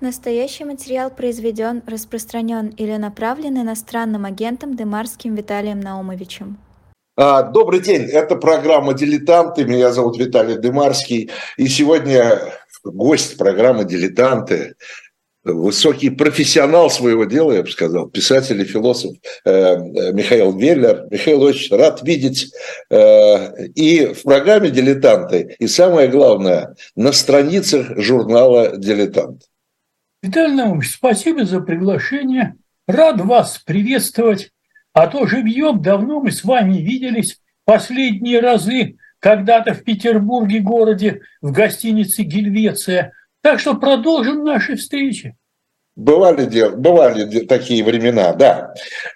Настоящий материал произведен, распространен или направлен иностранным агентом Демарским Виталием Наумовичем. А, добрый день, это программа «Дилетанты», меня зовут Виталий Демарский, и сегодня гость программы «Дилетанты», высокий профессионал своего дела, я бы сказал, писатель и философ э, Михаил Веллер. Михаил, очень рад видеть э, и в программе «Дилетанты», и самое главное, на страницах журнала «Дилетант». Виталий Наумович, спасибо за приглашение. Рад вас приветствовать. А то живьем давно мы с вами виделись последние разы когда-то в Петербурге городе в гостинице «Гельвеция». Так что продолжим наши встречи. Бывали, дел, бывали такие времена, да.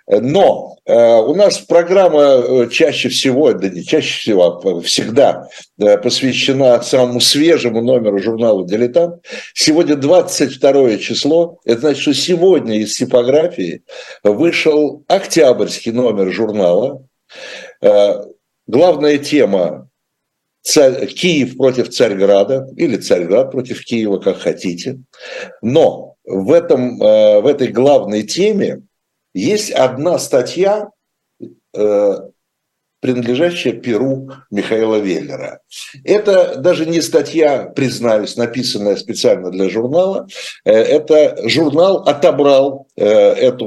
Но э, у нас программа э, чаще всего, да не чаще всего, а всегда э, посвящена самому свежему номеру журнала «Дилетант». Сегодня 22 число. Это значит, что сегодня из типографии вышел октябрьский номер журнала. Э, главная тема Киев против Царьграда или Царьград против Киева, как хотите. Но в, этом, э, в этой главной теме есть одна статья, э, принадлежащая Перу Михаила Веллера. Это даже не статья, признаюсь, написанная специально для журнала. Э, это журнал отобрал эту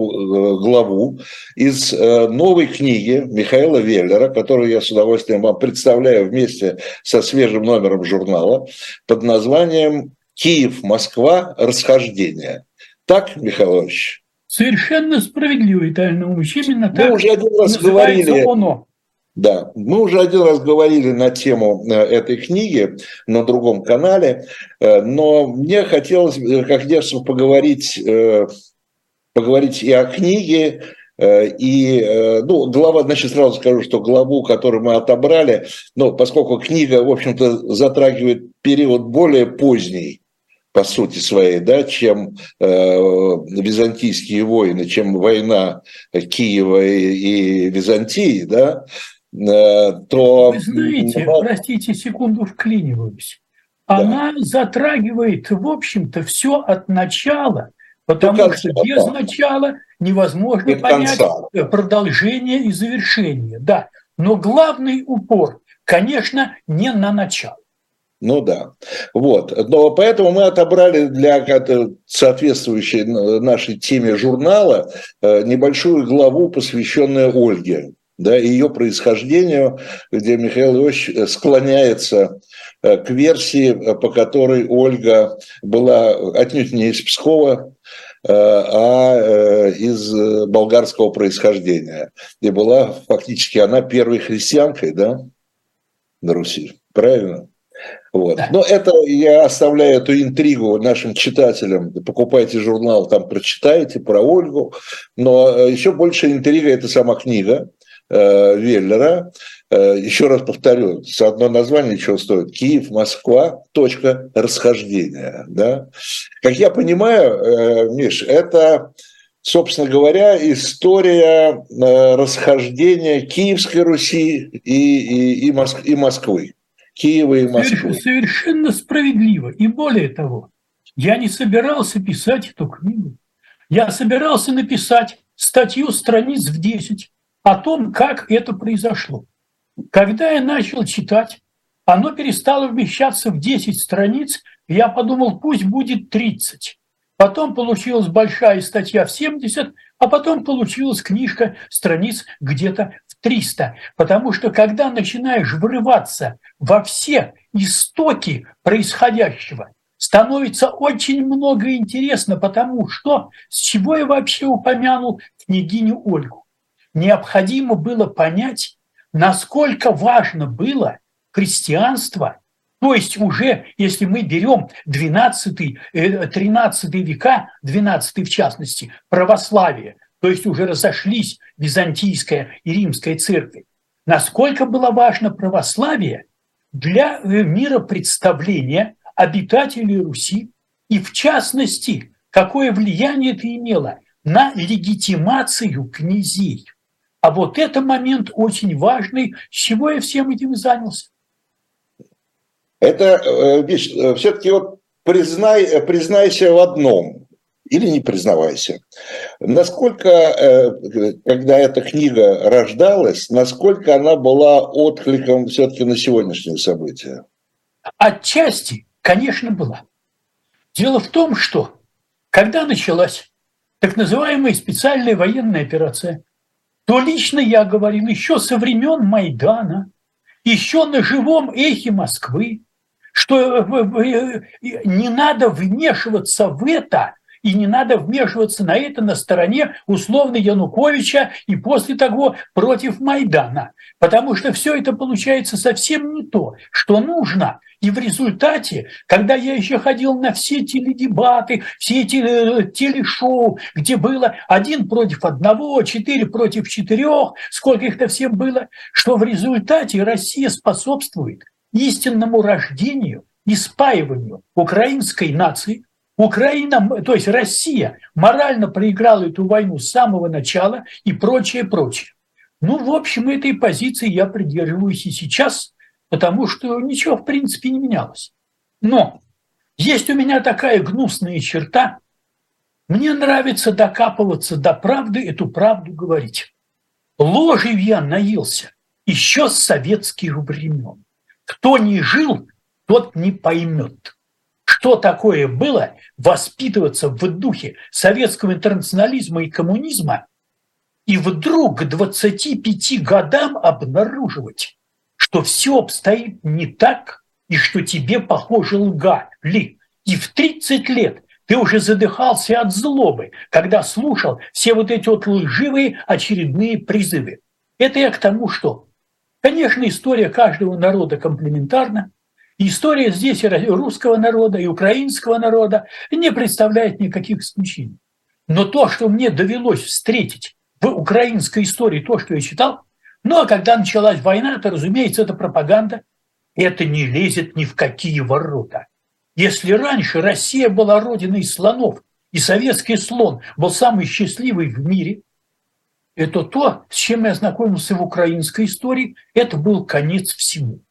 главу из новой книги Михаила Веллера, которую я с удовольствием вам представляю вместе со свежим номером журнала под названием Киев-Москва расхождение. Так, Михаил Иванович? Совершенно справедливо, Виталий Наумович. Именно Мы так уже один раз говорили, оно. Да, мы уже один раз говорили на тему э, этой книги на другом канале, э, но мне хотелось, э, как детство, поговорить, поговорить и о книге, и, ну, глава, значит, сразу скажу, что главу, которую мы отобрали, но поскольку книга, в общем-то, затрагивает период более поздний, по сути своей, да, чем э, византийские войны, чем война Киева и, и Византии, да, э, то... Вы знаете, но... простите, секунду вклиниваюсь. Она да. затрагивает, в общем-то, все от начала, потому конца, что без да. начала невозможно До понять конца. продолжение и завершение. Да, но главный упор, конечно, не на начало. Ну да. Вот. Но поэтому мы отобрали для соответствующей нашей теме журнала э, небольшую главу, посвященную Ольге, да, ее происхождению, где Михаил э, склоняется э, к версии, по которой Ольга была отнюдь не из Пскова, а из болгарского происхождения. И была фактически она первой христианкой, да, на Руси. Правильно? Вот. Но это я оставляю эту интригу нашим читателям. Покупайте журнал, там прочитайте про Ольгу. Но э, еще больше интрига – это сама книга э, Веллера. Э, еще раз повторю, с одно название чего стоит? Киев, Москва, точка расхождения. Да? Как я понимаю, э, Миш, это собственно говоря, история э, расхождения Киевской Руси и, и, и, Моск, и Москвы. Киева и Москвы. Совершенно справедливо. И более того, я не собирался писать эту книгу. Я собирался написать статью страниц в 10 о том, как это произошло. Когда я начал читать, оно перестало вмещаться в 10 страниц, и я подумал, пусть будет 30. Потом получилась большая статья в 70, а потом получилась книжка страниц где-то 300. Потому что когда начинаешь врываться во все истоки происходящего, становится очень много интересно, потому что с чего я вообще упомянул княгиню Ольгу? Необходимо было понять, насколько важно было христианство, то есть уже, если мы берем 12-13 э, века, 12 в частности, православие – то есть уже разошлись византийская и римская церкви, насколько было важно православие для э, мира представления обитателей Руси и, в частности, какое влияние это имело на легитимацию князей. А вот это момент очень важный, с чего я всем этим занялся. Это, э, видишь, э, все-таки вот признай, признайся в одном, или не признавайся. Насколько, э, когда эта книга рождалась, насколько она была откликом все-таки на сегодняшние события? Отчасти, конечно, была. Дело в том, что когда началась так называемая специальная военная операция, то лично я говорил еще со времен Майдана, еще на живом эхе Москвы, что э, э, не надо вмешиваться в это, и не надо вмешиваться на это на стороне условно Януковича и после того против Майдана. Потому что все это получается совсем не то, что нужно. И в результате, когда я еще ходил на все теледебаты, все эти э, телешоу, где было один против одного, четыре против четырех, сколько их-то всем было, что в результате Россия способствует истинному рождению и спаиванию украинской нации, Украина, то есть Россия морально проиграла эту войну с самого начала и прочее, прочее. Ну, в общем, этой позиции я придерживаюсь и сейчас, потому что ничего, в принципе, не менялось. Но есть у меня такая гнусная черта. Мне нравится докапываться до правды, эту правду говорить. Ложью я наелся еще с советских времен. Кто не жил, тот не поймет что такое было воспитываться в духе советского интернационализма и коммунизма, и вдруг к 25 годам обнаруживать, что все обстоит не так, и что тебе, похоже, лгали. И в 30 лет ты уже задыхался от злобы, когда слушал все вот эти вот лживые очередные призывы. Это я к тому, что, конечно, история каждого народа комплементарна, История здесь и русского народа, и украинского народа не представляет никаких исключений. Но то, что мне довелось встретить в украинской истории, то, что я читал, ну а когда началась война, то, разумеется, это пропаганда, это не лезет ни в какие ворота. Если раньше Россия была родиной слонов, и советский слон был самый счастливый в мире, это то, с чем я ознакомился в украинской истории, это был конец всему.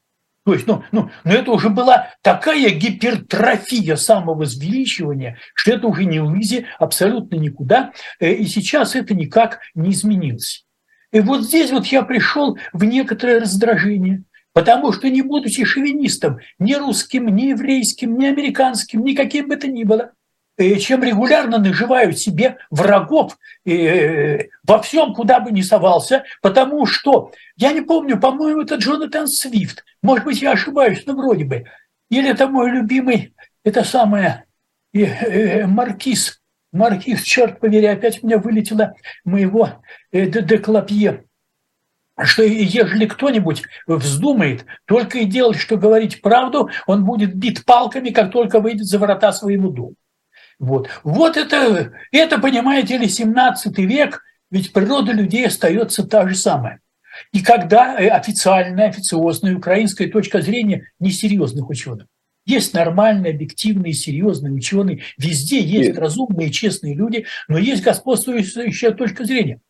То есть, ну, ну, но это уже была такая гипертрофия самовозвеличивания, что это уже не Луизе абсолютно никуда, э, и сейчас это никак не изменилось. И вот здесь вот я пришел в некоторое раздражение, потому что не будучи шовинистом, ни русским, ни еврейским, ни американским, никаким бы то ни было, чем регулярно наживают себе врагов э, во всем, куда бы ни совался, потому что, я не помню, по-моему, это Джонатан Свифт, может быть, я ошибаюсь, но вроде бы, или это мой любимый, это самое, э, Маркиз, Маркиз, черт побери, опять у меня вылетело моего Деклапье, что ежели кто-нибудь вздумает только и делать, что говорить правду, он будет бит палками, как только выйдет за врата своему дому. Вот, вот это, это, понимаете ли, 17 век, ведь природа людей остается та же самая. И когда э, официальная, официозная украинская точка зрения несерьезных ученых, есть нормальные, объективные, серьезные ученые, везде есть Нет. разумные, честные люди, но есть господствующая точка зрения.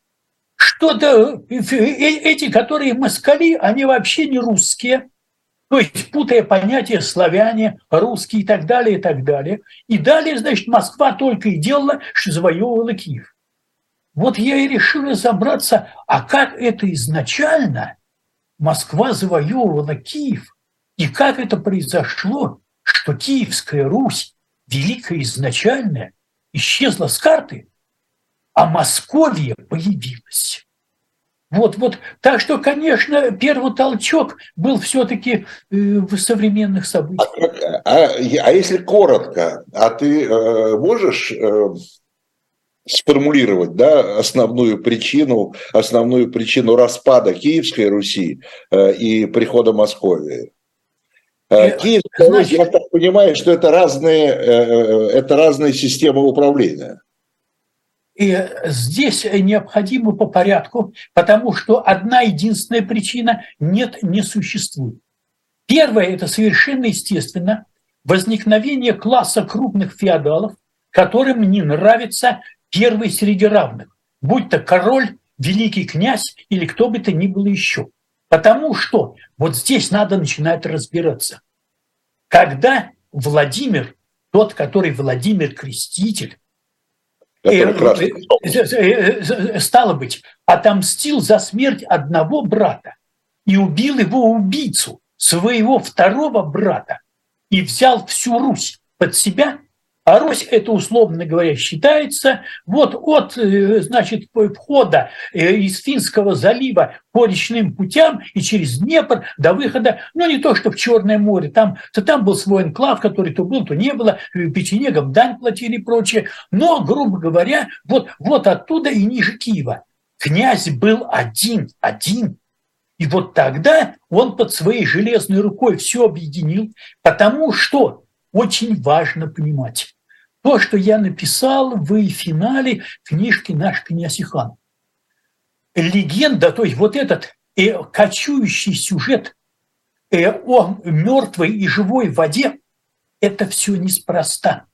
Что-то э, э, эти, которые москали, они вообще не русские, то есть путая понятия славяне, русские и так далее, и так далее. И далее, значит, Москва только и делала, что завоевывала Киев. Вот я и решил разобраться, а как это изначально Москва завоевывала Киев, и как это произошло, что Киевская Русь, великая изначальная, исчезла с карты, а Московия появилась. Вот, вот. Так что, конечно, первый толчок был все-таки э, в современных событиях. А, а, а если коротко, а ты э, можешь э, сформулировать да, основную причину, основную причину распада Киевской Руси э, и прихода Московии? Э, э Киевская Русь, я так понимаю, что это разные, это разные системы управления. И здесь необходимо по порядку, потому что одна единственная причина нет, не существует. Первое – это совершенно естественно возникновение класса крупных феодалов, которым не нравится первый среди равных, будь то король, великий князь или кто бы то ни было еще. Потому что вот здесь надо начинать разбираться. Когда Владимир тот, который Владимир Креститель, который э, стало быть, отомстил за смерть одного брата и убил его убийцу, своего второго брата, и взял всю Русь под себя, а Русь, это условно говоря, считается вот от, э, значит, входа э, из Финского залива по речным путям и через Днепр до выхода, ну не то, что в Черное море, там, то там был свой энклав, который то был, то не было, э, печенегам дань платили и прочее, но, грубо говоря, вот, вот оттуда и ниже Киева. Князь был один, один, и вот тогда он под своей железной рукой все объединил, потому что очень важно понимать, то, что я написал в финале книжки «Наш князь Ихан». Легенда, то есть вот этот э, кочующий сюжет э, о мертвой и живой воде, это все неспроста.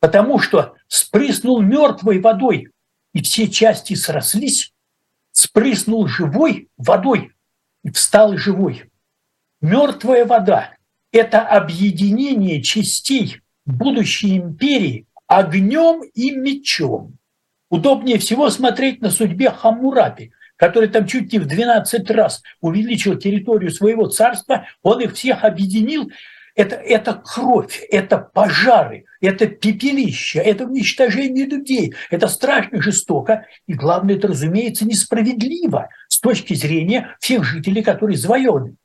Потому что спрыснул мертвой водой, и все части срослись, спрыснул живой водой, и встал живой. Мертвая вода – это объединение частей будущей империи огнем и мечом. Удобнее всего смотреть на судьбе Хаммурапи, который там чуть не в 12 раз увеличил территорию своего царства, он их всех объединил. Это, это кровь, это пожары, это пепелище, это уничтожение людей. Это страшно жестоко. И главное, это, разумеется, несправедливо с точки зрения всех жителей, которые завоеваны.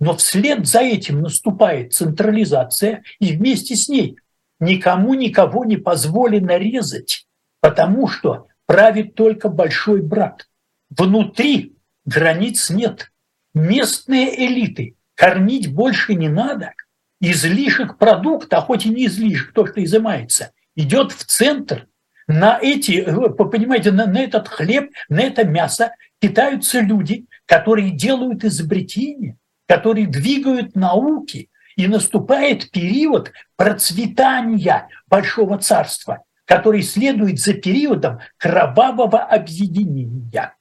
Но вслед за этим наступает централизация, и вместе с ней никому никого не позволено резать, потому что правит только большой брат. Внутри границ нет. Местные элиты кормить больше не надо. Излишек продукта, хоть и не излишек, то, что изымается, идет в центр. На эти, вы понимаете, на, на этот хлеб, на это мясо питаются люди, которые делают изобретения, которые двигают науки, и наступает период процветания Большого Царства, который следует за периодом кровавого объединения.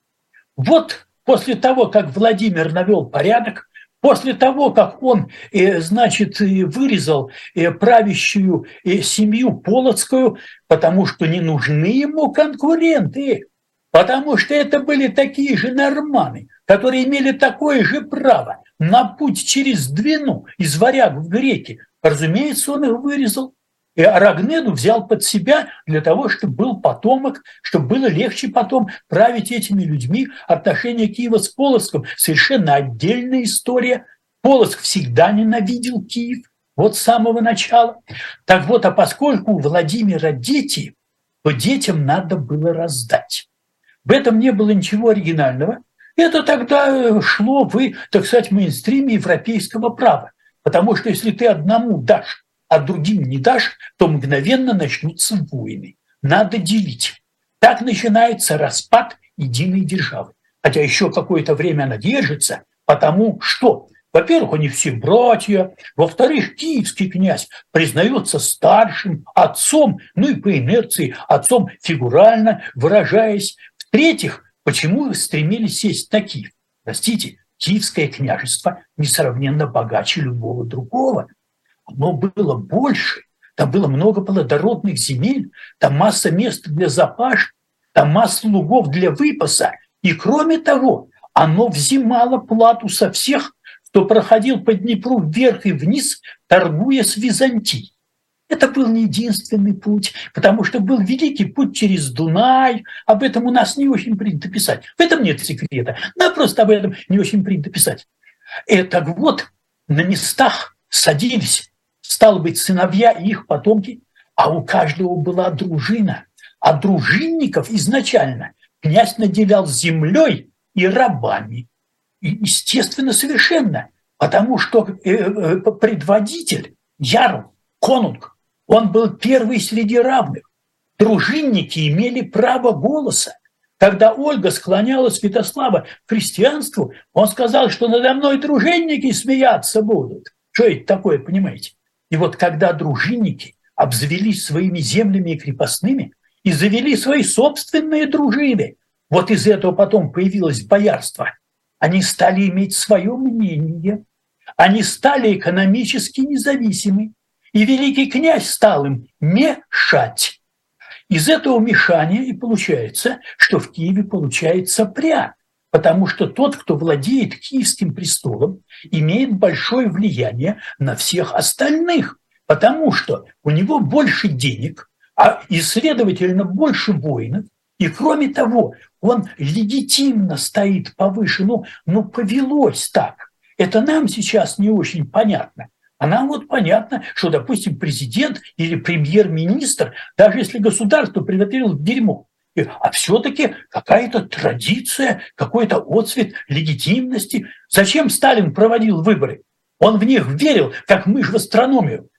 Вот после того, как Владимир навел порядок, после того, как он, э, значит, вырезал э, правящую э, семью Полоцкую, потому что не нужны ему конкуренты, потому что это были такие же норманы, которые имели такое же право на путь через Двину из варяг в греки. Разумеется, он их вырезал. И Арагнеду взял под себя для того, чтобы был потомок, чтобы было легче потом править этими людьми. Отношения Киева с Полоцком – совершенно отдельная история. Полоцк всегда ненавидел Киев, вот с самого начала. Так вот, а поскольку у Владимира дети, то детям надо было раздать. В этом не было ничего оригинального. Это тогда э, шло в, так сказать, мейнстриме европейского права. Потому что если ты одному дашь, а другим не дашь, то мгновенно начнутся войны. Надо делить. Так начинается распад единой державы. Хотя еще какое-то время она держится, потому что, во-первых, они все братья, во-вторых, киевский князь признается старшим отцом, ну и по инерции отцом фигурально выражаясь. В-третьих, Почему стремились сесть на Киев? Простите, Киевское княжество несравненно богаче любого другого. Оно было больше, там было много плодородных земель, там масса мест для запаш, там масса лугов для выпаса. И кроме того, оно взимало плату со всех, кто проходил по Днепру вверх и вниз, торгуя с Византией. Это был не единственный путь, потому что был великий путь через Дунай. Об этом у нас не очень принято писать. В этом нет секрета. Да, просто об этом не очень принято писать. Так вот, на местах садились, стало быть, сыновья и их потомки, а у каждого была дружина. А дружинников изначально князь наделял землей и рабами. И, естественно, совершенно, потому что э, э, предводитель, ярл, конунг, он был первый среди равных. Дружинники имели право голоса. Когда Ольга склоняла Святослава к христианству, он сказал, что надо мной дружинники смеяться будут. Что это такое, понимаете? И вот когда дружинники обзавелись своими землями и крепостными и завели свои собственные дружины, вот из этого потом появилось боярство. Они стали иметь свое мнение, они стали экономически независимы, И великий князь стал им мешать. Из этого мешания и получается, что в Киеве получается пря, потому что тот, кто владеет киевским престолом, имеет большое влияние на всех остальных, потому что у него больше денег, а и, следовательно, больше воинов, и кроме того, он легитимно стоит повыше, ну, ну повелось так. Это нам сейчас не очень понятно. А нам вот понятно, что, допустим, президент или премьер-министр, даже если государство приготовило дерьмо, а все-таки какая-то традиция, какой-то отцвет легитимности. Зачем Сталин проводил выборы? Он в них верил, как мышь в астрономию,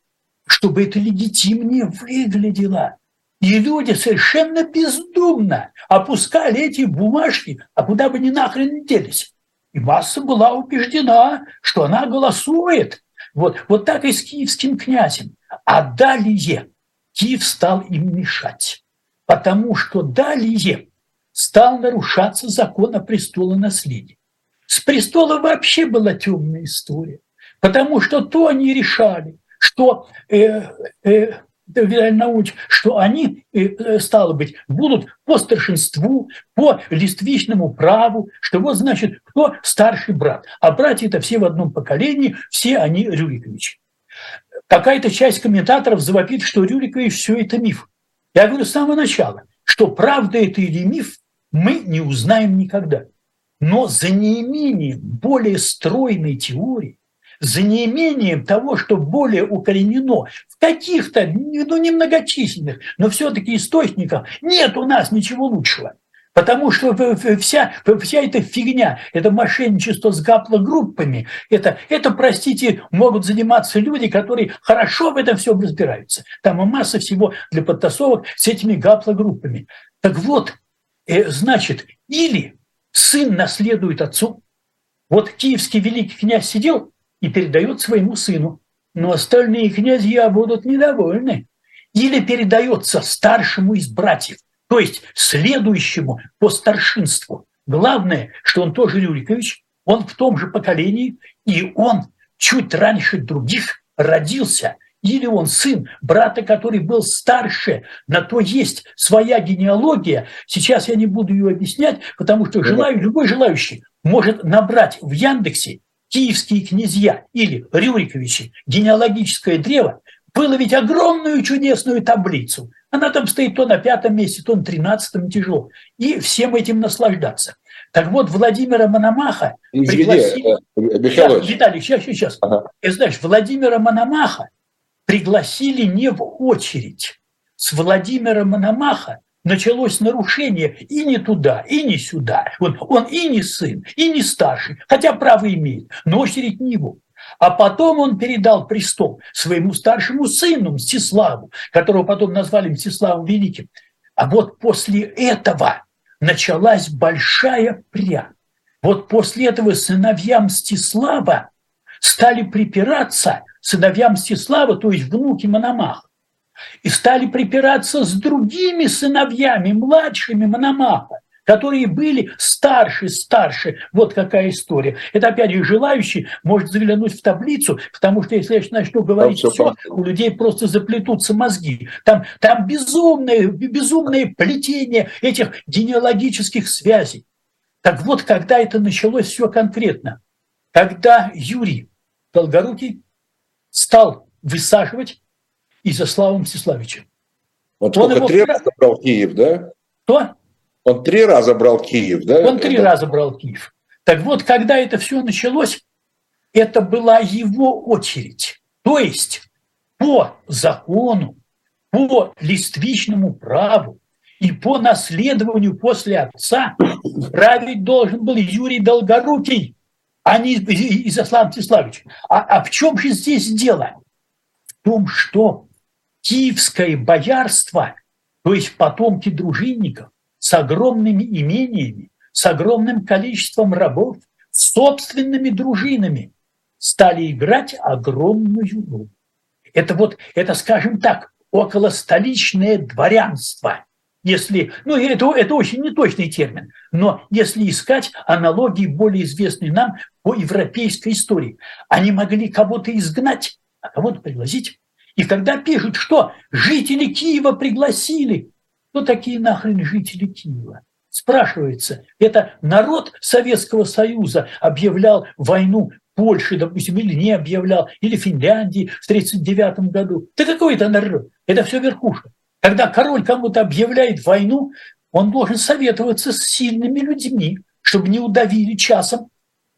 чтобы это легитимнее выглядело. И люди совершенно бездумно опускали эти бумажки, а куда бы ни нахрен делись. И масса была убеждена, что она голосует вот, вот так и с киевским князем. А далее Киев стал им мешать, потому что далее стал нарушаться закон о престолонаследии. С престола вообще была темная история, потому что то они решали, что э, э, Наумович, что они, э, э, стало быть, будут по старшинству, по листвичному праву, что вот, значит, кто старший брат. А братья это все в одном поколении, все они Рюриковичи. Какая-то часть комментаторов завопит, что Рюрикович все это миф. Я говорю с самого начала, что правда это или миф, мы не узнаем никогда. Но за неимением более стройной теории, за неимением того, что более укоренено в каких-то, ну, немногочисленных, но все-таки источниках, нет у нас ничего лучшего. Потому что вся, вся эта фигня, это мошенничество с гаплогруппами, это, это, простите, могут заниматься люди, которые хорошо в этом всем разбираются. Там масса всего для подтасовок с этими гаплогруппами. Так вот, э, значит, или сын наследует отцу. Вот киевский великий князь сидел и передает своему сыну. Но остальные князья будут недовольны. Или передается старшему из братьев, то есть следующему по старшинству. Главное, что он тоже Рюрикович, он в том же поколении, и он чуть раньше других родился. Или он сын брата, который был старше, на то есть своя генеалогия. Сейчас я не буду ее объяснять, потому что желаю, любой желающий может набрать в Яндексе киевские князья или Рюриковичи, генеалогическое древо, выловить огромную чудесную таблицу. Она там стоит то на пятом месте, то на тринадцатом тяжело. И всем этим наслаждаться. Так вот, Владимира Мономаха Извини, пригласили... Э, сейчас, Виталий, сейчас, сейчас. Ага. И знаешь, Владимира Мономаха пригласили не в очередь. С Владимира Мономаха началось нарушение и не туда, и не сюда. Он, он и не сын, и не старший, хотя право имеет, но очередь не его. А потом он передал престол своему старшему сыну Мстиславу, которого потом назвали Мстиславом Великим. А вот после этого началась большая пря. Вот после этого сыновья Мстислава стали припираться, сыновья Мстислава, то есть внуки Мономаха, и стали припираться с другими сыновьями, младшими Мономаха, которые были старше, старше. Вот какая история. Это, опять же, желающий может заглянуть в таблицу, потому что если я начну говорить все, все, у людей просто заплетутся мозги. Там, там безумное, безумное плетение этих генеалогических связей. Так вот, когда это началось все конкретно, когда Юрий Долгорукий стал высаживать Изяслава Мстиславича. Он, он его... три раза брал Киев, да? Кто? Он три раза брал Киев, да? Он три это... раза брал Киев. Так вот, когда это все началось, это была его очередь. То есть по закону, по листвичному праву и по наследованию после отца править должен был Юрий Долгорукий, а не Изяслав Мстиславич. А, а в чем же здесь дело? В том, что киевское боярство, то есть потомки дружинников, с огромными имениями, с огромным количеством рабов, собственными дружинами, стали играть огромную роль. Это вот, это, скажем так, околостоличное дворянство. Если, ну, это, это очень неточный термин, но если искать аналогии, более известные нам по европейской истории, они могли кого-то изгнать, а кого-то пригласить И когда пишут, что жители Киева пригласили, кто такие нахрен жители Киева? Спрашивается, это народ Советского Союза объявлял войну Польши, допустим, или не объявлял, или Финляндии в 1939 году. Да какой это народ? Это все верхушка. Когда король кому-то объявляет войну, он должен советоваться с сильными людьми, чтобы не удавили часом.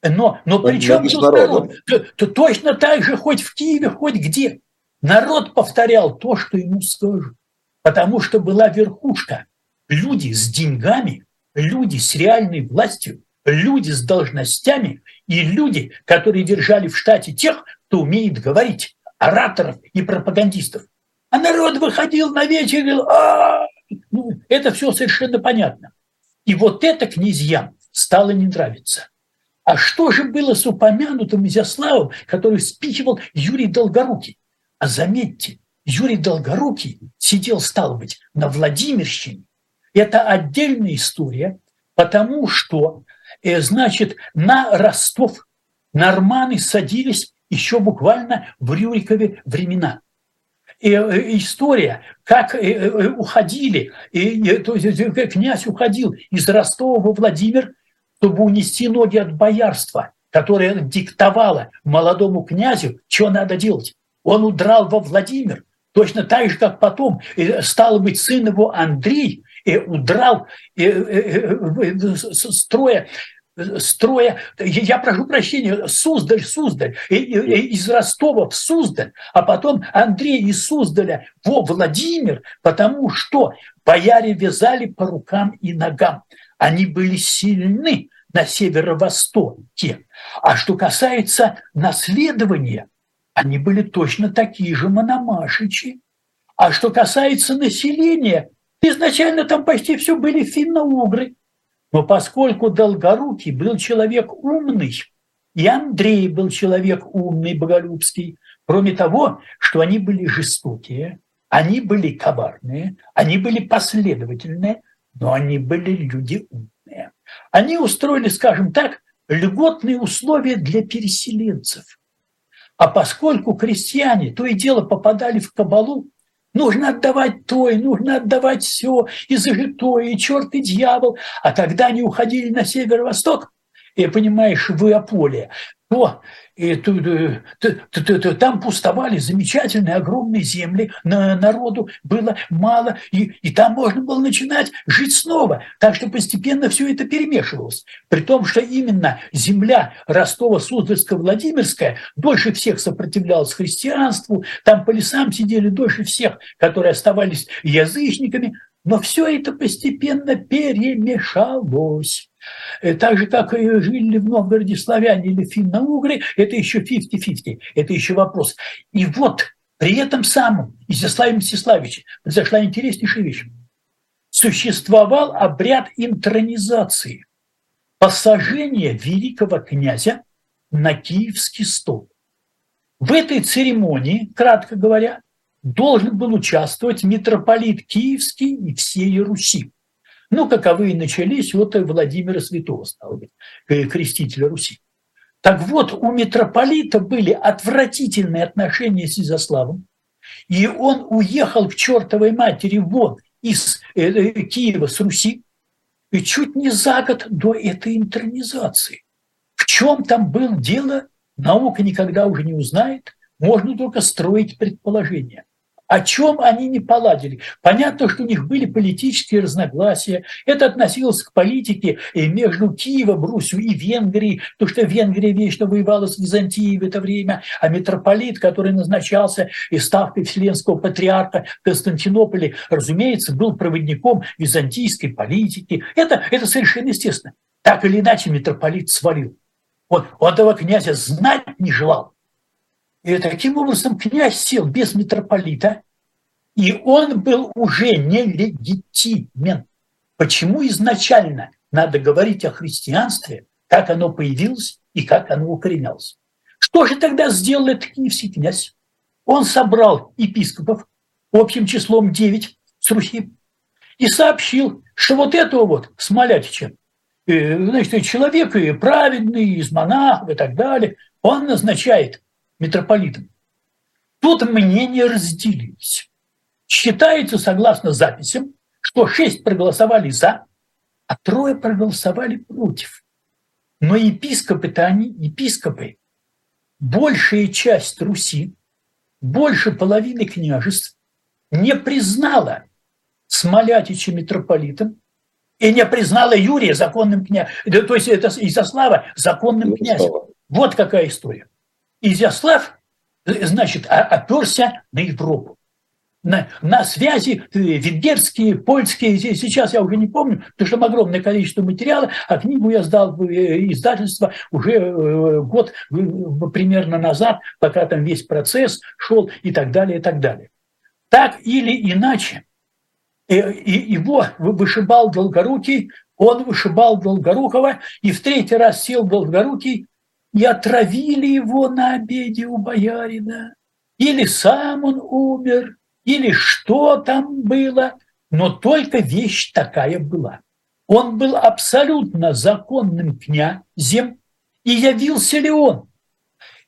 Но, но при чем тут народ? То точно так же, хоть в Киеве, хоть где. Народ повторял то, что ему скажут. Потому что была верхушка. Люди с деньгами, люди с реальной властью, люди с должностями и люди, которые держали в штате тех, кто умеет говорить, ораторов и пропагандистов. А народ выходил на вечер и говорил, а ну, это все совершенно понятно. И вот это князьям стало не нравиться. А что же было с упомянутым Изяславом, который спихивал Юрий Долгорукий? А заметьте, Юрий Долгорукий сидел, стал быть, на Владимирщине. Это отдельная история, потому что, э, значит, на Ростов норманы садились еще буквально в Рюрикове времена. И э, история, как э, уходили, и, то есть князь уходил из Ростова во Владимир – чтобы унести ноги от боярства, которое диктовало молодому князю, что надо делать. Он удрал во Владимир, точно так же, как потом стало быть сын его Андрей, и удрал строя строя, я прошу прощения, Суздаль, Суздаль, из Ростова в Суздаль, а потом Андрей из Суздаля во Владимир, потому что бояре вязали по рукам и ногам. Они были сильны, на северо-востоке. А что касается наследования, они были точно такие же мономашичи. А что касается населения, изначально там почти все были финно-угры. Но поскольку Долгорукий был человек умный, и Андрей был человек умный, боголюбский, кроме того, что они были жестокие, они были коварные, они были последовательные, но они были люди умные. Они устроили, скажем так, льготные условия для переселенцев. А поскольку крестьяне то и дело попадали в кабалу, нужно отдавать то, и нужно отдавать все, и зажитое, и черт, и дьявол. А когда они уходили на северо-восток, и понимаешь, в Иополе, то и там пустовали замечательные огромные земли, на народу было мало, и, и там можно было начинать жить снова. Так что постепенно все это перемешивалось. При том, что именно земля Ростова-Суздальская-Владимирская дольше всех сопротивлялась христианству, там по лесам сидели дольше всех, которые оставались язычниками, но все это постепенно перемешалось. Э, так же, как и жили в Новгороде славяне или финно-угры, это еще 50-50, это еще вопрос. И вот при этом самом Изяславе Мстиславиче произошла интереснейшая вещь. Существовал обряд интронизации, посажения великого князя на киевский стол. В этой церемонии, кратко говоря, должен был участвовать митрополит Киевский и всей Руси. Ну, каковые начались вот Владимира Святого, стало быть, крестителя Руси. Так вот, у митрополита были отвратительные отношения с Изяславом, и он уехал к чертовой матери вон из э, э, Киева с Руси, и чуть не за год до этой интернизации. В чем там было дело, наука никогда уже не узнает, можно только строить предположения о чем они не поладили. Понятно, что у них были политические разногласия. Это относилось к политике между Киевом, Русью и Венгрией, потому что Венгрия вечно воевала с Византией в это время, а митрополит, который назначался и ставкой Вселенского патриарха в Константинополе, разумеется, был проводником византийской политики. Это, это совершенно естественно. Так или иначе митрополит свалил. Вот, он этого князя знать не желал. И таким образом князь сел без митрополита, и он был уже нелегитимен. Почему изначально надо говорить о христианстве, как оно появилось и как оно укоренялось? Что же тогда сделал этот киевский князь? Он собрал епископов общим числом 9 с Руси и сообщил, что вот этого вот Смолятича, э, значит, человек праведный, из монахов и так далее, он назначает митрополитом. Тут мнения разделились. Считается, согласно записям, что шесть проголосовали за, а трое проголосовали против. Но епископы-то они, епископы, большая часть Руси, больше половины княжеств не признала Смолятича митрополитом и не признала Юрия законным князем, то есть это Изяслава законным князем. Вот какая история. Изяслав, значит, оперся на Европу на, на связи э, венгерские, польские, сейчас я уже не помню, потому что там огромное количество материала, а книгу я сдал в э, издательство уже э, год примерно назад, пока там весь процесс шел и так далее, и так далее. Так или иначе, его вышибал Долгорукий, он вышибал Долгорукова, и в третий раз сел Долгорукий, и отравили его на обеде у боярина. Или сам он умер, или что там было, но только вещь такая была. Он был абсолютно законным князем, и явился ли он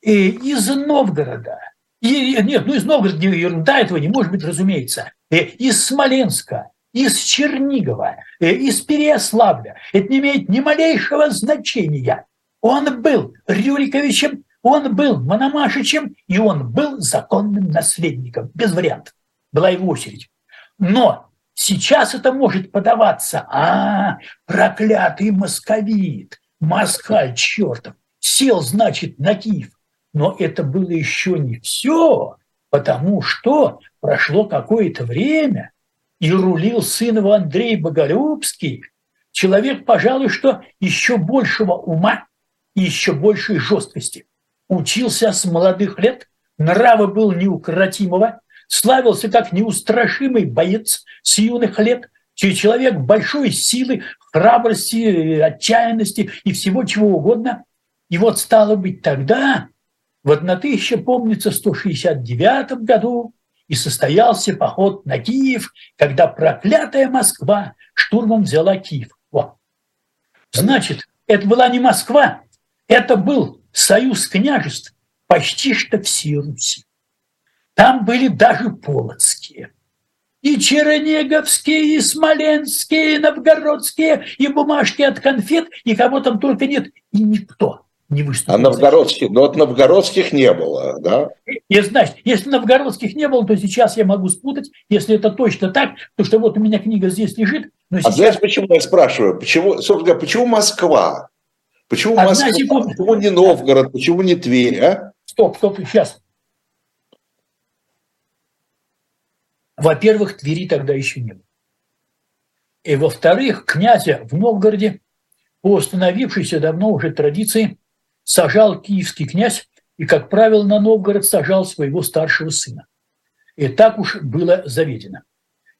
э, из Новгорода, и, нет, ну из Новгорода ерунда этого не может быть, разумеется, э, из Смоленска, из Чернигова, э, из Переяславля. Это не имеет ни малейшего значения. Он был Рюриковичем, он был Мономашичем, и он был законным наследником, без вариантов. Была его очередь. Но сейчас это может подаваться, а, проклятый московит, москаль чертов, сел, значит, на Киев. Но это было еще не все, потому что прошло какое-то время, и рулил сын его Андрей Боголюбский, человек, пожалуй, что еще большего ума и еще большей жесткости. Учился с молодых лет, нравы был неукротимого, славился как неустрашимый боец с юных лет, человек большой силы, храбрости, отчаянности и всего чего угодно. И вот стало быть тогда, вот на 1000, помнится, 169 году, и состоялся поход на Киев, когда проклятая Москва штурмом взяла Киев. О. Значит, это была не Москва, это был союз княжеств почти что всей Руси. Там были даже полоцкие. И чернеговские, и смоленские, и новгородские, и бумажки от конфет, и кого там только нет. И никто не выступил. А новгородских, ну вот новгородских не было, да? И, значит, если новгородских не было, то сейчас я могу спутать, если это точно так, то что вот у меня книга здесь лежит. Но сейчас... А знаешь, почему я спрашиваю? Почему, собственно говоря, почему Москва? Почему Одна Москва? Секунда. Почему не Новгород? Почему не Тверь? А? Стоп, стоп, сейчас. Во-первых, Твери тогда еще не было. И во-вторых, князя в Новгороде по установившейся давно уже традиции сажал киевский князь и, как правило, на Новгород сажал своего старшего сына. И так уж было заведено.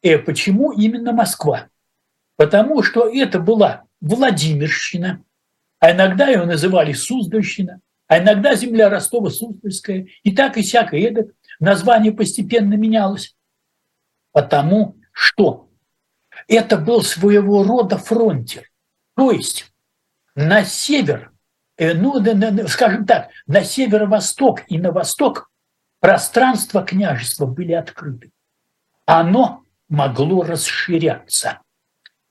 И почему именно Москва? Потому что это была Владимирщина, а иногда ее называли Суздальщина, а иногда земля Ростова-Суздальская, и так и всякое это название постепенно менялось. Потому что это был своего рода фронтир. То есть на север, э, ну, скажем так, на северо-восток и на восток пространства княжества были открыты. Оно могло расширяться.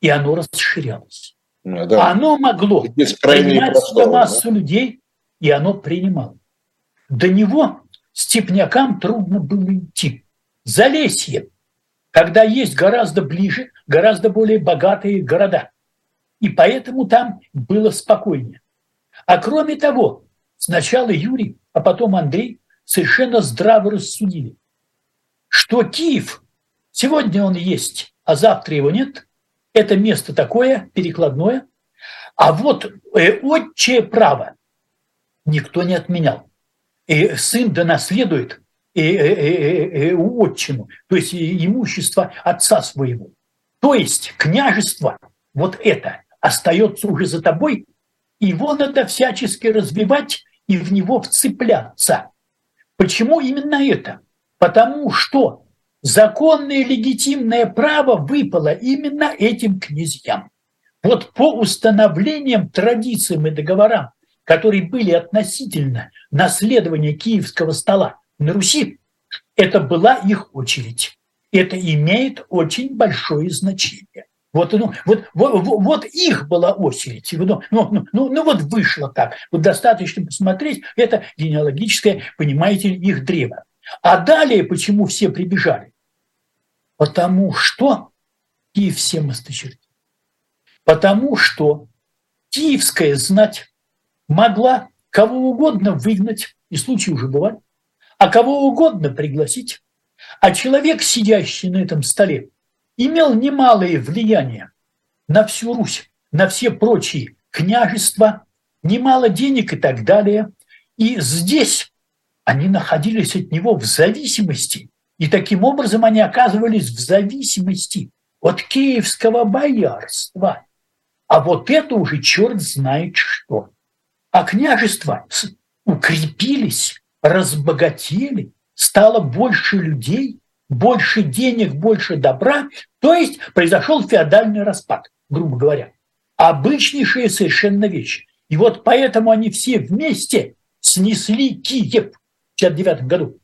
И оно расширялось. Ну, да. Оно могло принимать сюда массу да? людей, и оно принимало. До него степнякам трудно было идти. Залесье когда есть гораздо ближе, гораздо более богатые города. И поэтому там было спокойнее. А кроме того, сначала Юрий, а потом Андрей совершенно здраво рассудили, что Киев, сегодня он есть, а завтра его нет, это место такое, перекладное, а вот э, отчее право никто не отменял. И сын да наследует и, и, и, отчину, то есть имущество отца своего. То есть княжество, вот это, остается уже за тобой, его надо всячески развивать и в него вцепляться. Почему именно это? Потому что законное легитимное право выпало именно этим князьям. Вот по установлениям, традициям и договорам, которые были относительно наследования киевского стола, на Руси Это была их очередь. Это имеет очень большое значение. Вот, ну, вот, вот, вот их была очередь. Ну, ну, ну, ну, ну вот вышло так. Вот достаточно посмотреть, это генеалогическое, понимаете, их древо. А далее почему все прибежали? Потому что Киев всем осточертил. Потому что киевская знать могла кого угодно выгнать, и случаи уже бывали, а кого угодно пригласить. А человек, сидящий на этом столе, имел немалое влияние на всю Русь, на все прочие княжества, немало денег и так далее. И здесь они находились от него в зависимости. И таким образом они оказывались в зависимости от киевского боярства. А вот это уже черт знает что. А княжества укрепились, разбогатели, стало больше людей, больше денег, больше добра. То есть произошел феодальный распад, грубо говоря. Обычнейшая совершенно вещь. И вот поэтому они все вместе снесли Киев в 1959 году.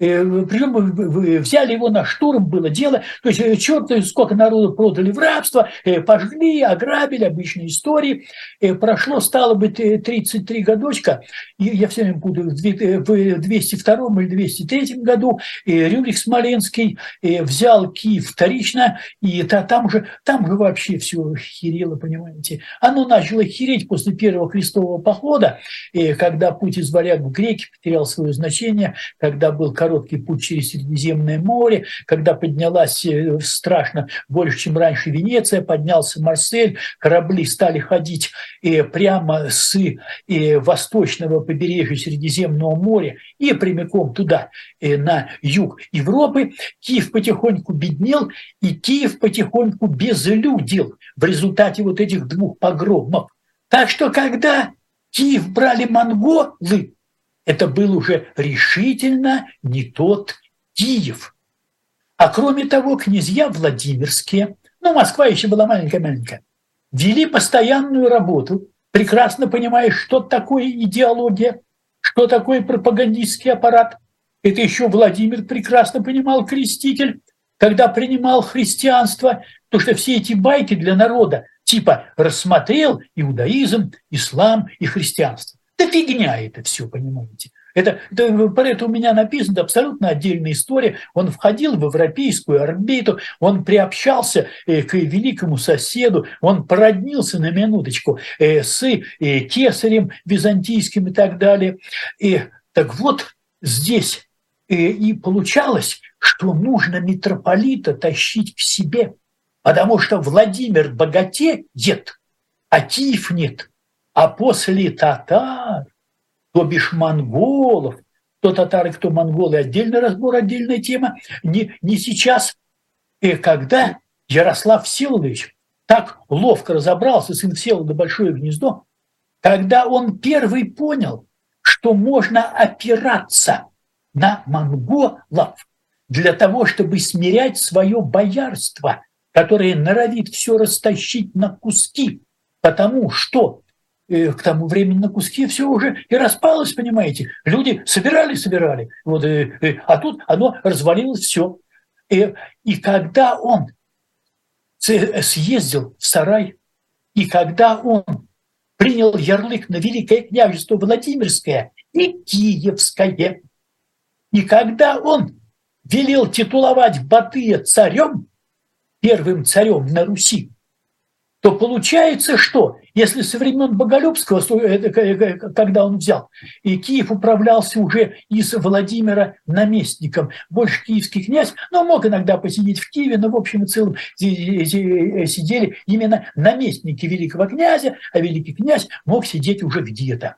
Э, Причем взяли его на штурм, было дело. То есть э, черт сколько народу продали в рабство, э, пожгли, ограбили, обычные истории. Прошло, стало быть, 33 годочка, и я все время буду в 202 или 203 году, Рюрик Смоленский взял Киев вторично, и там уже, там же вообще все херело, понимаете. Оно начало хереть после первого крестового похода, когда путь из варяг в греки потерял свое значение, когда был короткий путь через Средиземное море, когда поднялась э, страшно больше, чем раньше Венеция, поднялся Марсель, корабли стали ходить э, прямо с э, восточного побережья Средиземного моря и прямиком туда, на юг Европы. Киев потихоньку беднел, и Киев потихоньку безлюдил в результате вот этих двух погромов. Так что когда Киев брали монголы, это был уже решительно не тот Киев. А кроме того, князья Владимирские, ну, Москва еще была маленькая-маленькая, вели постоянную работу, прекрасно понимая, что такое идеология, что такое пропагандистский аппарат. Это еще Владимир прекрасно понимал, креститель, когда принимал христианство, то что все эти байки для народа типа рассмотрел иудаизм, ислам и христианство. Да фигня это все, понимаете. Это, это, про это у меня написано абсолютно отдельная история. Он входил в европейскую орбиту, он приобщался э, к великому соседу, он породнился на минуточку э, с э, кесарем византийским и так далее. И, так вот, здесь и получалось, что нужно митрополита тащить к себе, потому что Владимир богатеет, а Киев нет – а после татар, то бишь монголов, кто татары, кто монголы, отдельный разбор, отдельная тема, не, не сейчас. И когда Ярослав Всеволодович так ловко разобрался, сын Всеволода Большое Гнездо, когда он первый понял, что можно опираться на монголов для того, чтобы смирять свое боярство, которое норовит все растащить на куски, потому что к тому времени на куски все уже и распалось, понимаете. Люди собирали, собирали, вот, и, и, а тут оно развалилось все. И, и когда он съездил в сарай, и когда он принял ярлык на Великое княжество Владимирское и Киевское, и когда он велел титуловать Батыя царем, первым царем на Руси, то получается что? Если со времен Боголюбского, когда он взял, и Киев управлялся уже из Владимира наместником, больше киевский князь, но мог иногда посидеть в Киеве, но в общем и целом сидели именно наместники великого князя, а великий князь мог сидеть уже где-то.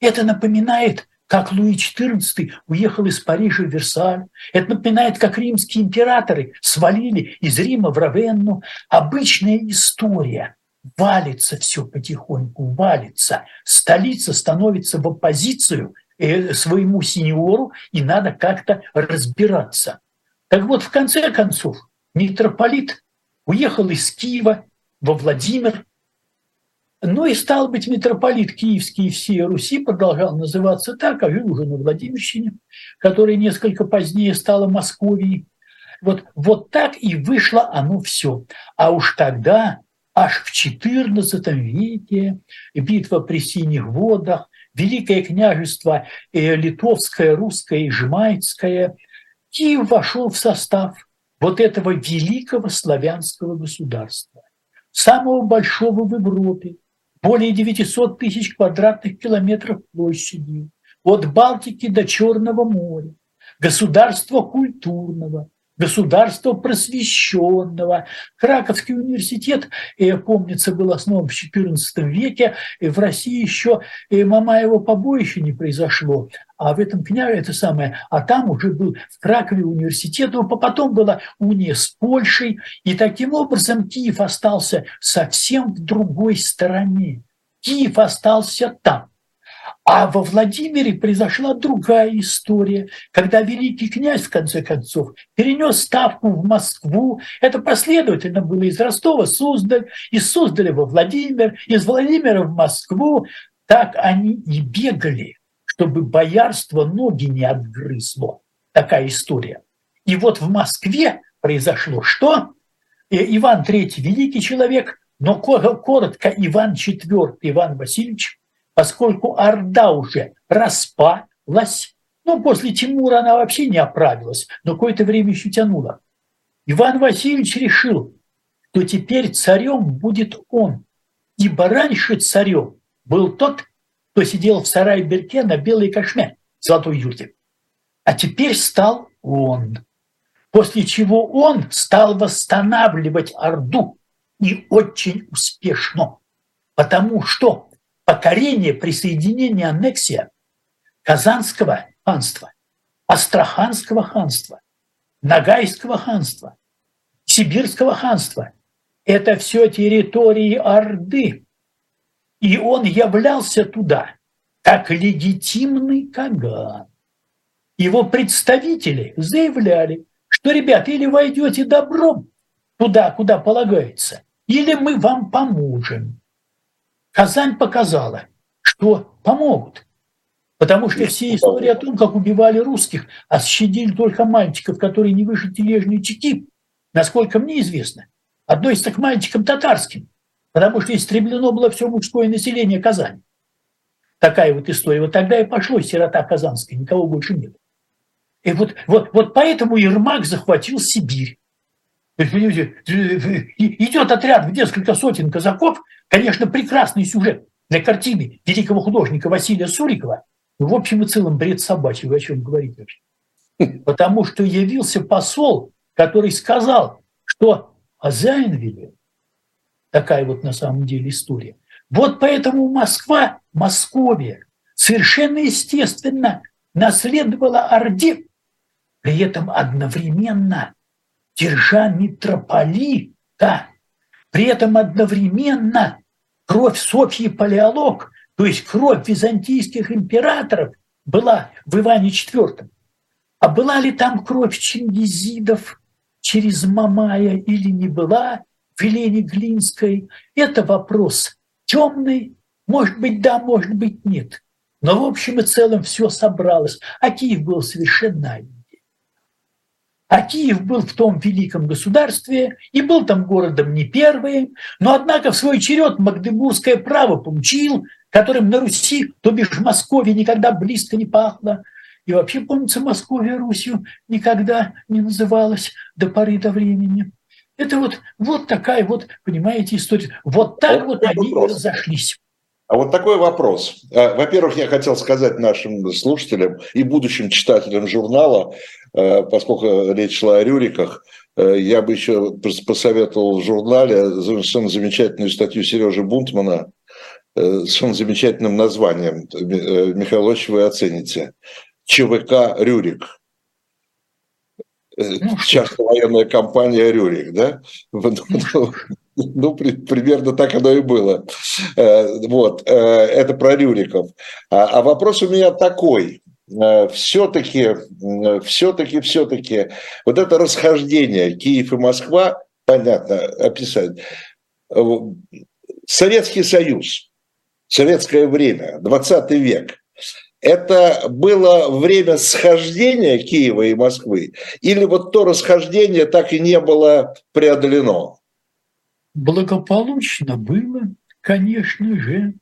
Это напоминает как Луи XIV уехал из Парижа в Версаль. Это напоминает, как римские императоры свалили из Рима в Равенну. Обычная история. Валится все потихоньку, валится. Столица становится в оппозицию э, своему сеньору, и надо как-то разбираться. Так вот, в конце концов, митрополит уехал из Киева во Владимир, Ну и стал быть митрополит Киевский и всей Руси продолжал называться так, а жил уже на Владимирщине, которая несколько позднее стала Московией. Вот, вот так и вышло оно все. А уж тогда, аж в XIV веке, битва при Синих водах, Великое княжество э, Литовское, Русское и Жмайцкое, Киев вошел в состав вот этого великого славянского государства, самого большого в Европе, более 900 тысяч квадратных километров площади, от Балтики до Черного моря, государства культурного, государства просвещенного. Краковский университет, э, помнится, был основан в XIV веке, и в России еще э, Мамаева побоище не произошло, а в этом княже это самое, а там уже был в Кракове университет, но потом была уния с Польшей, и таким образом Киев остался совсем в другой стороне. Киев остался там. А во Владимире произошла другая история, когда великий князь, в конце концов, перенес ставку в Москву. Это последовательно было из Ростова Суздаль, из Суздаля во Владимир, из Владимира в Москву. Так они и бегали, чтобы боярство ноги не отгрызло. Такая история. И вот в Москве произошло что? Э, Иван III великий человек, но коротко Иван IV, Иван Васильевич – поскольку Орда уже распалась, ну, после Тимура она вообще не оправилась, но какое-то время еще тянула. Иван Васильевич решил, что теперь царем будет он, ибо раньше царем был тот, кто сидел в сарае Берке на белой кошме золотой юрте. А теперь стал он. После чего он стал восстанавливать Орду и очень успешно. Потому что покорение, присоединение, аннексия Казанского ханства, Астраханского ханства, Ногайского ханства, Сибирского ханства. Это все территории Орды. И он являлся туда как легитимный Каган. Его представители заявляли, что, ребята, или войдете добром туда, куда полагается, или мы вам поможем. Казань показала, что помогут. Потому что все истории о том, как убивали русских, а щадили только мальчиков, которые не выше тележной чеки, насколько мне известно, относятся к мальчикам татарским, потому что истреблено было все мужское население Казани. Такая вот история. Вот тогда и пошло сирота казанская, никого больше нет. И вот, вот, вот поэтому Ермак захватил Сибирь. Идет отряд в несколько сотен казаков, конечно, прекрасный сюжет для картины великого художника Василия Сурикова. в общем и целом бред собачий, о чем говорите вообще? Потому что явился посол, который сказал, что Азайн такая вот на самом деле история. Вот поэтому Москва, Московия совершенно естественно наследовала Орде, при этом одновременно держа митрополита, при этом одновременно кровь Софьи Палеолог, то есть кровь византийских императоров, была в Иване IV. А была ли там кровь чингизидов через Мамая или не была в Елене Глинской? Это вопрос темный. Может быть, да, может быть, нет. Но в общем и целом все собралось. А Киев был совершенно один. А Киев был в том великом государстве и был там городом не первым, но однако в свой черед Магдебургское право получил, которым на Руси, то бишь в Москве, никогда близко не пахло. И вообще, помнится, Московия Русью никогда не называлась до поры до времени. Это вот, вот такая вот, понимаете, история. Вот так вот, вот они и разошлись. А вот такой вопрос. А, во-первых, я хотел сказать нашим слушателям и будущим читателям журнала, а, поскольку речь шла о Рюриках, а, я бы еще посоветовал в журнале совершенно замечательную статью Сережи Бунтмана с совершенно замечательным названием. Михаил Ильич, вы оцените. ЧВК «Рюрик». Ну, Часто военная компания «Рюрик», да? Ну, при, примерно так оно и было. Э, вот, э, это про Рюриков. А, а вопрос у меня такой. Все-таки, все-таки, все-таки, вот это расхождение Киев и Москва, понятно, описать. Советский Союз, советское время, 20 век, это было время схождения Киева и Москвы, или вот то расхождение так и не было преодолено? Благополучно было, конечно же,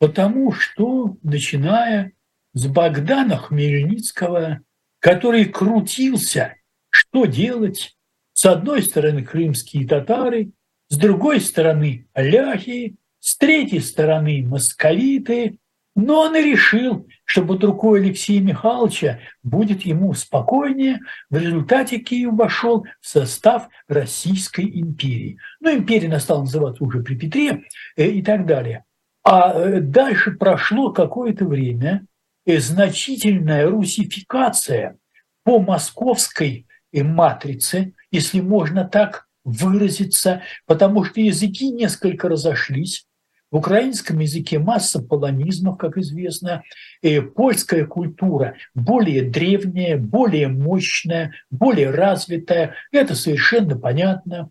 потому что, начиная с Богдана Хмельницкого, который крутился, что делать, с одной стороны крымские татары, с другой стороны ляхи, с третьей стороны московиты, но он и решил, что под рукой Алексея Михайловича будет ему спокойнее. В результате Киев вошел в состав Российской империи. Ну, империя стала называться уже при Петре э, и так далее. А э, дальше прошло какое-то время, и значительная русификация по московской матрице, если можно так выразиться, потому что языки несколько разошлись. В украинском языке масса полонизмов, как известно. И польская культура более древняя, более мощная, более развитая. Это совершенно понятно.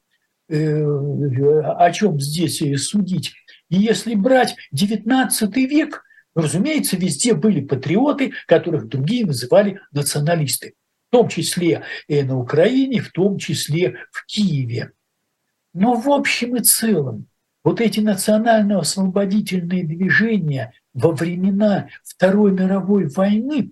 Э, о чем здесь судить? И если брать XIX век, разумеется, везде были патриоты, которых другие называли националисты в том числе и на Украине, в том числе в Киеве. Но в общем и целом вот эти национально-освободительные движения во времена Второй мировой войны,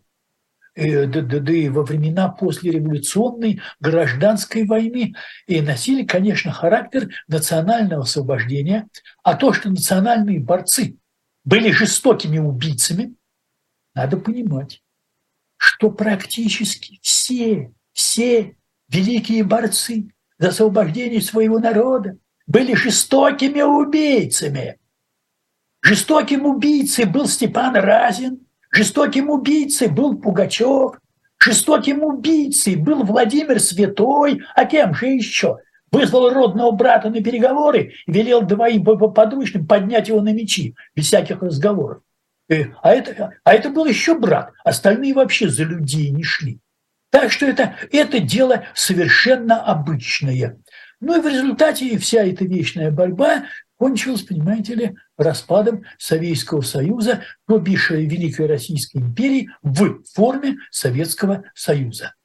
э, да, да, да и во времена послереволюционной гражданской войны и носили, конечно, характер национального освобождения, а то, что национальные борцы были жестокими убийцами, надо понимать что практически все, все великие борцы за освобождение своего народа были жестокими убийцами. Жестоким убийцей был Степан Разин, жестоким убийцей был Пугачев, жестоким убийцей был Владимир Святой, а кем же еще? Вызвал родного брата на переговоры велел двоим подручным поднять его на мечи, без всяких разговоров. Э, а это, а это был еще брат. Остальные вообще за людей не шли. Так что это, это дело совершенно обычное. Ну и в результате вся эта вечная борьба кончилась, понимаете ли, распадом Советского Союза, то бишь Великой Российской империи в форме Советского Союза.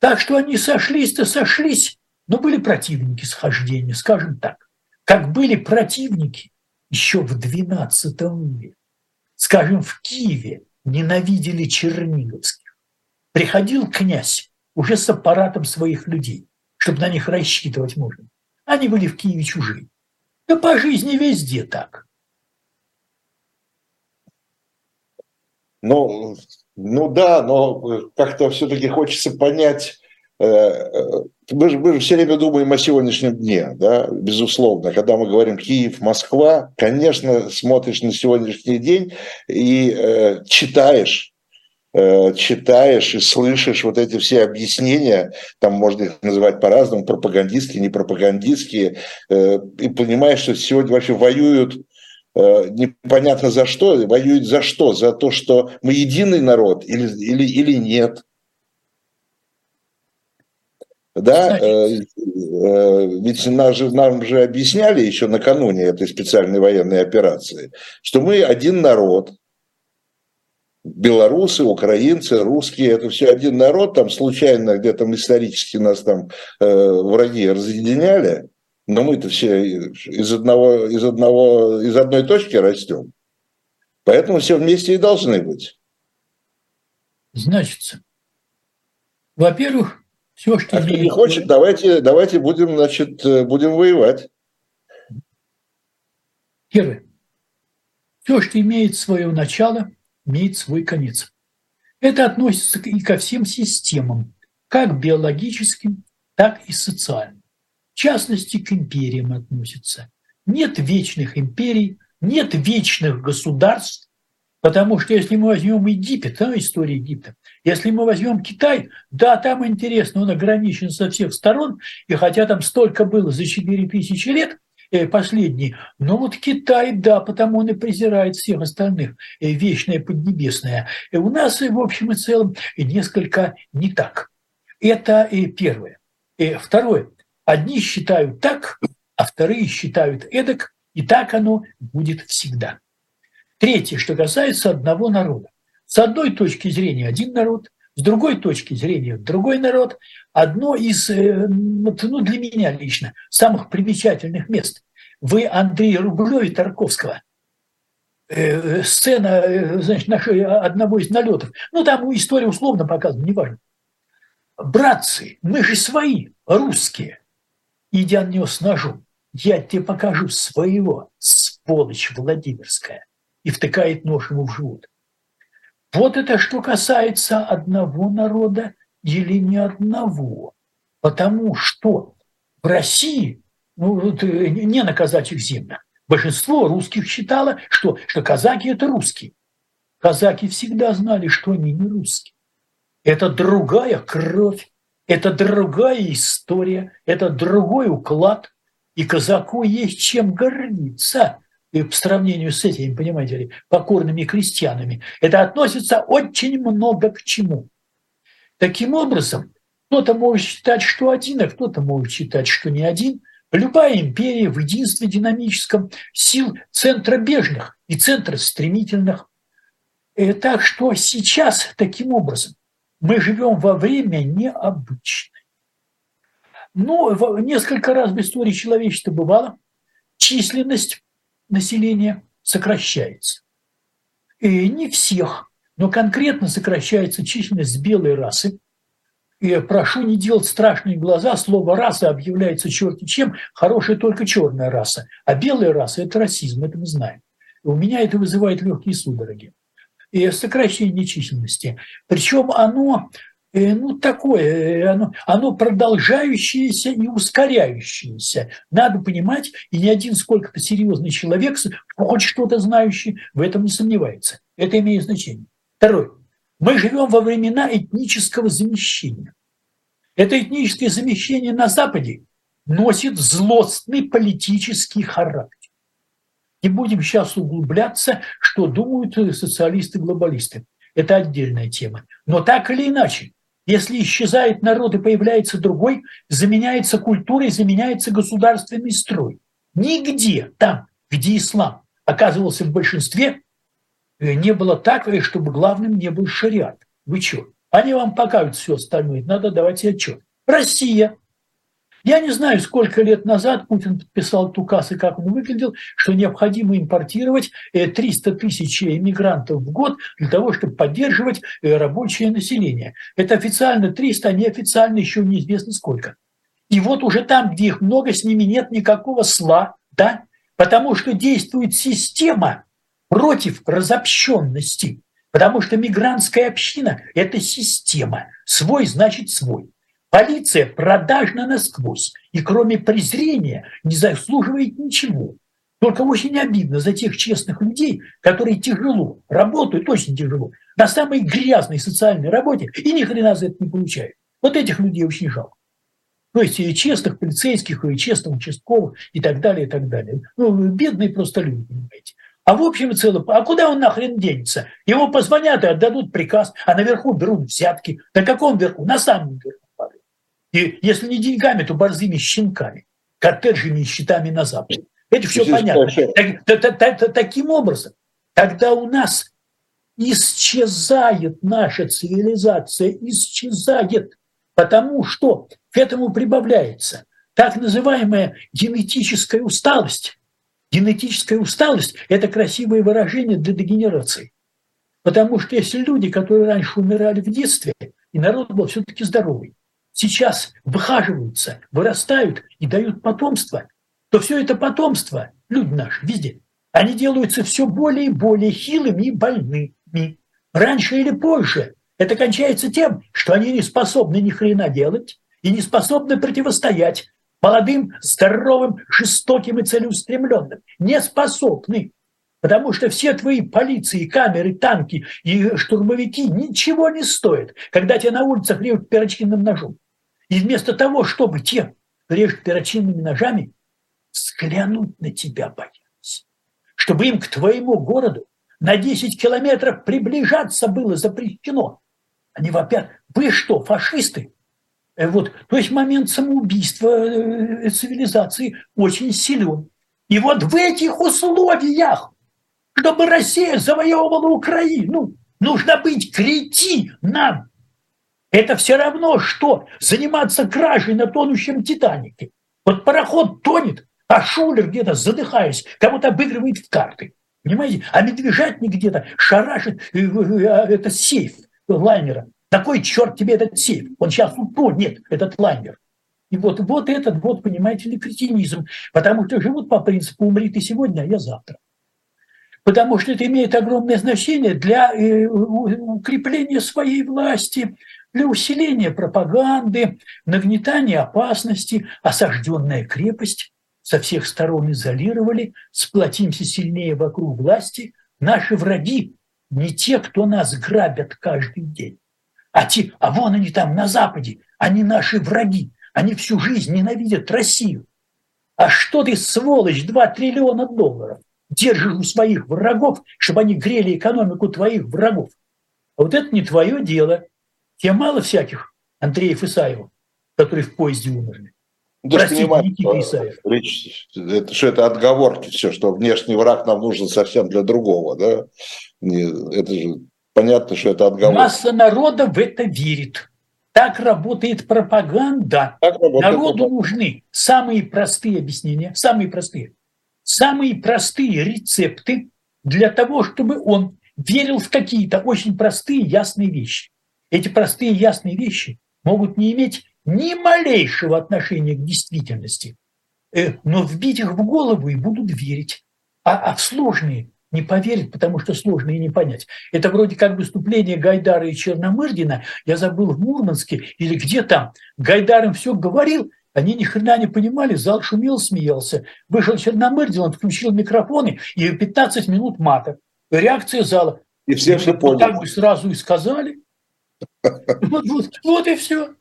Так что они сошлись-то сошлись, но были противники схождения, скажем так. Как были противники еще в XII веке скажем, в Киеве ненавидели черниговских. Приходил князь уже с аппаратом своих людей, чтобы на них рассчитывать можно. Они были в Киеве чужие. Да по жизни везде так. Ну, ну да, но как-то все-таки хочется понять, э, э, мы же, мы же все время думаем о сегодняшнем дне, да, безусловно. Когда мы говорим Киев, Москва, конечно, смотришь на сегодняшний день и э, читаешь, читаешь и слышишь вот эти все объяснения, там можно их называть по-разному, пропагандистские, не пропагандистские, э, и понимаешь, что сегодня вообще воюют э, непонятно за что, воюют за что? За то, что мы единый народ или, или, или нет – да, э, э, ведь нам же, нам же объясняли еще накануне этой специальной военной операции, что мы один народ, белорусы, украинцы, русские, это все один народ, там случайно где-то исторически нас там э, враги разъединяли, но мы-то все из одного, из одного, из одной точки растем. Поэтому все вместе и должны быть. Значит, во-первых, все, что а кто не хочет, давайте, давайте будем, значит, э, будем воевать. Первое. Все, что имеет свое начало, имеет свой конец. Это относится и ко всем системам, как биологическим, так и социальным. В частности, к империям относится. Нет вечных империй, нет вечных государств, потому что если мы возьмем Египет, а, история Египта, если мы возьмем Китай, да, там интересно, он ограничен со всех сторон, и хотя там столько было за 4 тысячи лет, последний, но вот Китай, да, потому он и презирает всех остальных, э, вечное поднебесное. И у нас, э, в общем и целом, несколько не так. Это первое. Второе. Одни считают так, а вторые считают эдак, И так оно будет всегда. Третье, что касается одного народа. С одной точки зрения один народ, с другой точки зрения другой народ. Одно из, э, ну, для меня лично, самых примечательных мест. Вы Андрея Рублева и Тарковского э, сцена, э, значит, нашего, одного из налетов. Ну, там история условно показана, неважно. Братцы, мы же свои, русские. И Диан нес ножом. Я тебе покажу своего, сволочь Владимирская. И втыкает нож ему в живот. Вот это что касается одного народа или не одного. Потому что в России, ну, вот, э, не на казачьих землях, большинство русских считало, что, что казаки – это русские. Казаки всегда знали, что они не русские. Это другая кровь, это другая история, это другой уклад. И казаку есть чем гордиться и по сравнению с этими, понимаете ли, покорными крестьянами. Это относится очень много к чему. Таким образом, кто-то может считать, что один, а кто-то может считать, что не один. Любая империя в единстве динамическом сил центра бежных и центра стремительных. И э, так что сейчас таким образом мы живем во время необычное. Ну, несколько раз в истории человечества бывало, численность населения сокращается. И не всех, но конкретно сокращается численность белой расы. И прошу не делать страшные глаза, слово «раса» объявляется черти чем, хорошая только черная раса. А белая раса – это расизм, это мы знаем. И у меня это вызывает легкие судороги и сокращение численности. Причем оно ну, такое, э, оно, оно продолжающееся и ускоряющееся. Надо понимать, и ни один сколько-то серьезный человек, хоть что-то знающий, в этом не сомневается. Это имеет значение. Второе. Мы живем во времена этнического замещения. Это этническое замещение на Западе носит злостный политический характер. Не будем сейчас углубляться, что думают социалисты-глобалисты. Это отдельная тема. Но так или иначе, если исчезает народ и появляется другой, заменяется культурой, заменяется государственный строй. Нигде там, где ислам оказывался в большинстве, э, не было так, э, чтобы главным не был шариат. Вы что? Они вам покажут все остальное, надо давать отчет. Россия я не знаю, сколько лет назад Путин подписал этот указ и как он выглядел, что необходимо импортировать 300 э, тысяч иммигрантов в год для того, чтобы поддерживать э, рабочее население. Это официально 300, а неофициально еще неизвестно сколько. И вот уже там, где их много, с ними нет никакого сла, да, потому что действует система против разобщенности. Потому что мигрантская община – это система. Свой значит свой. Полиция продажна насквозь и кроме презрения не заслуживает ничего. Только очень обидно за тех честных людей, которые тяжело работают, очень тяжело, на самой грязной социальной работе и ни хрена за это не получают. Вот этих людей очень жалко. То есть и честных полицейских, и честных участковых, и так далее, и так далее. Ну, бедные просто люди, понимаете. А в общем и целом, а куда он нахрен денется? Его позвонят и отдадут приказ, а наверху берут взятки. На каком верху? На самом верху. И если не деньгами, то борзыми щенками, коттеджами и щитами на Западе. Это все понятно. Так, таким образом, когда у нас исчезает наша цивилизация, исчезает, потому что к этому прибавляется так называемая генетическая усталость. Генетическая усталость – это красивое выражение для дегенерации. Потому что если люди, которые раньше умирали в детстве, и народ был все-таки здоровый, сейчас выхаживаются, вырастают и дают потомство, то все это потомство, люди наши везде, они делаются все более и более хилыми и больными. Раньше или позже это кончается тем, что они не способны ни хрена делать и не способны противостоять молодым, здоровым, жестоким и целеустремленным. Не способны. Потому что все твои полиции, камеры, танки и штурмовики ничего не стоят, когда тебя на улицах режут перочинным ножом. И вместо того, чтобы те, режут перочинными ножами, взглянуть на тебя боялись. Чтобы им к твоему городу на 10 километров приближаться было запрещено. Они вопят, вы что, фашисты? Э, вот, то есть момент самоубийства э, цивилизации очень силен. И вот в этих условиях, чтобы Россия завоевывала Украину, нужно быть кретином. Это все равно, что заниматься кражей на тонущем Титанике. Вот пароход тонет, а Шулер где-то задыхаясь, кому-то обыгрывает в карты. Понимаете? А медвежатник где-то шарашит, э, э, э, это сейф лайнера. Такой черт тебе этот сейф. Он сейчас утонет, этот лайнер. И вот, вот этот, вот, понимаете ли, кретинизм. Потому что живут по принципу «умри ты сегодня, а я завтра». Потому что это имеет огромное значение для укрепления своей власти, для усиления пропаганды, нагнетания опасности, осажденная крепость со всех сторон изолировали, сплотимся сильнее вокруг власти. Наши враги не те, кто нас грабят каждый день, а те, а вон они там на Западе, они наши враги, они всю жизнь ненавидят Россию. А что ты, сволочь, 2 триллиона долларов держишь у своих врагов, чтобы они грели экономику твоих врагов? А вот это не твое дело. Тебе мало всяких Андреев Исаевых, которые в поезде умерли. Да Простите, понимаю, речь, это, что это отговорки все, что внешний враг нам нужен совсем для другого, да? Это же понятно, что это отговорки. Масса народа в это верит. Так работает пропаганда. Так работает Народу пропаганда. нужны самые простые объяснения, самые простые, самые простые рецепты для того, чтобы он верил в какие-то очень простые, ясные вещи. Эти простые, ясные вещи могут не иметь ни малейшего отношения к действительности, э, но вбить их в голову и будут верить. А, а в сложные не поверят, потому что сложно и не понять. Это вроде как выступление Гайдара и Черномырдина, я забыл, в Мурманске или где там. Гайдар им все говорил, они ни хрена не понимали, зал шумел, смеялся. Вышел Черномырдин, он включил микрофоны, и 15 минут мата. Реакция зала. И все все поняли. Так бы сразу и сказали. Вот, вот, вот и все.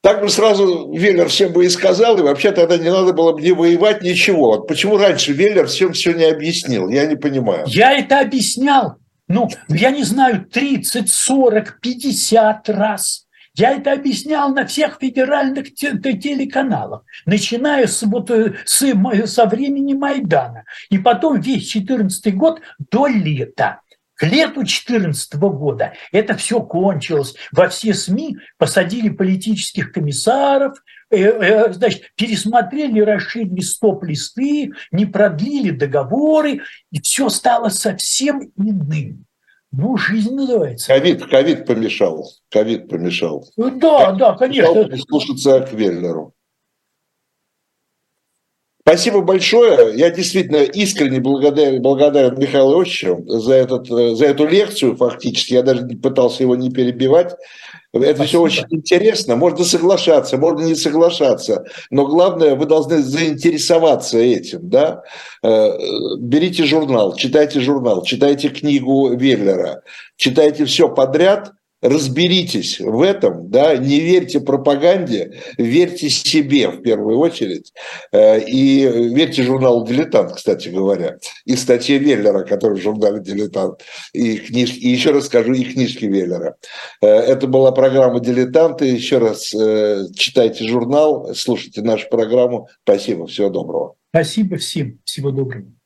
Так бы сразу Веллер всем бы и сказал, и вообще тогда не надо было бы не воевать, ничего. Почему раньше Веллер всем все не объяснил, я не понимаю. Я это объяснял, ну, я не знаю, 30, 40, 50 раз. Я это объяснял на всех федеральных телеканалах, начиная с, вот, э, с, со времени Майдана. И потом весь 14 год до лета. К лету 2014 года это все кончилось. Во все СМИ посадили политических комиссаров, э, э, значит, пересмотрели, расширили стоп-листы, не продлили договоры, и все стало совсем иным. Ну, жизнь называется. Ковид, ковид помешал. Ковид помешал. Да, да, конечно. Слушаться к Веллеру. Спасибо большое. Я действительно искренне благодарен, благодарен Михаилу Иосифовичу за, этот, за эту лекцию фактически. Я даже пытался его не перебивать. Это Спасибо. все очень интересно. Можно соглашаться, можно не соглашаться. Но главное, вы должны заинтересоваться этим. Да? Э, берите журнал, читайте журнал, читайте книгу Веллера, читайте все подряд – разберитесь в этом, да, не верьте пропаганде, верьте себе в первую очередь, э, и верьте журналу «Дилетант», кстати говоря, и статье Веллера, который в журнале «Дилетант», и, книжки, и еще раз скажу, и книжки Веллера. Э, это была программа «Дилетанты», еще раз э, читайте журнал, слушайте нашу программу. Спасибо, всего доброго. Спасибо всем, всего доброго.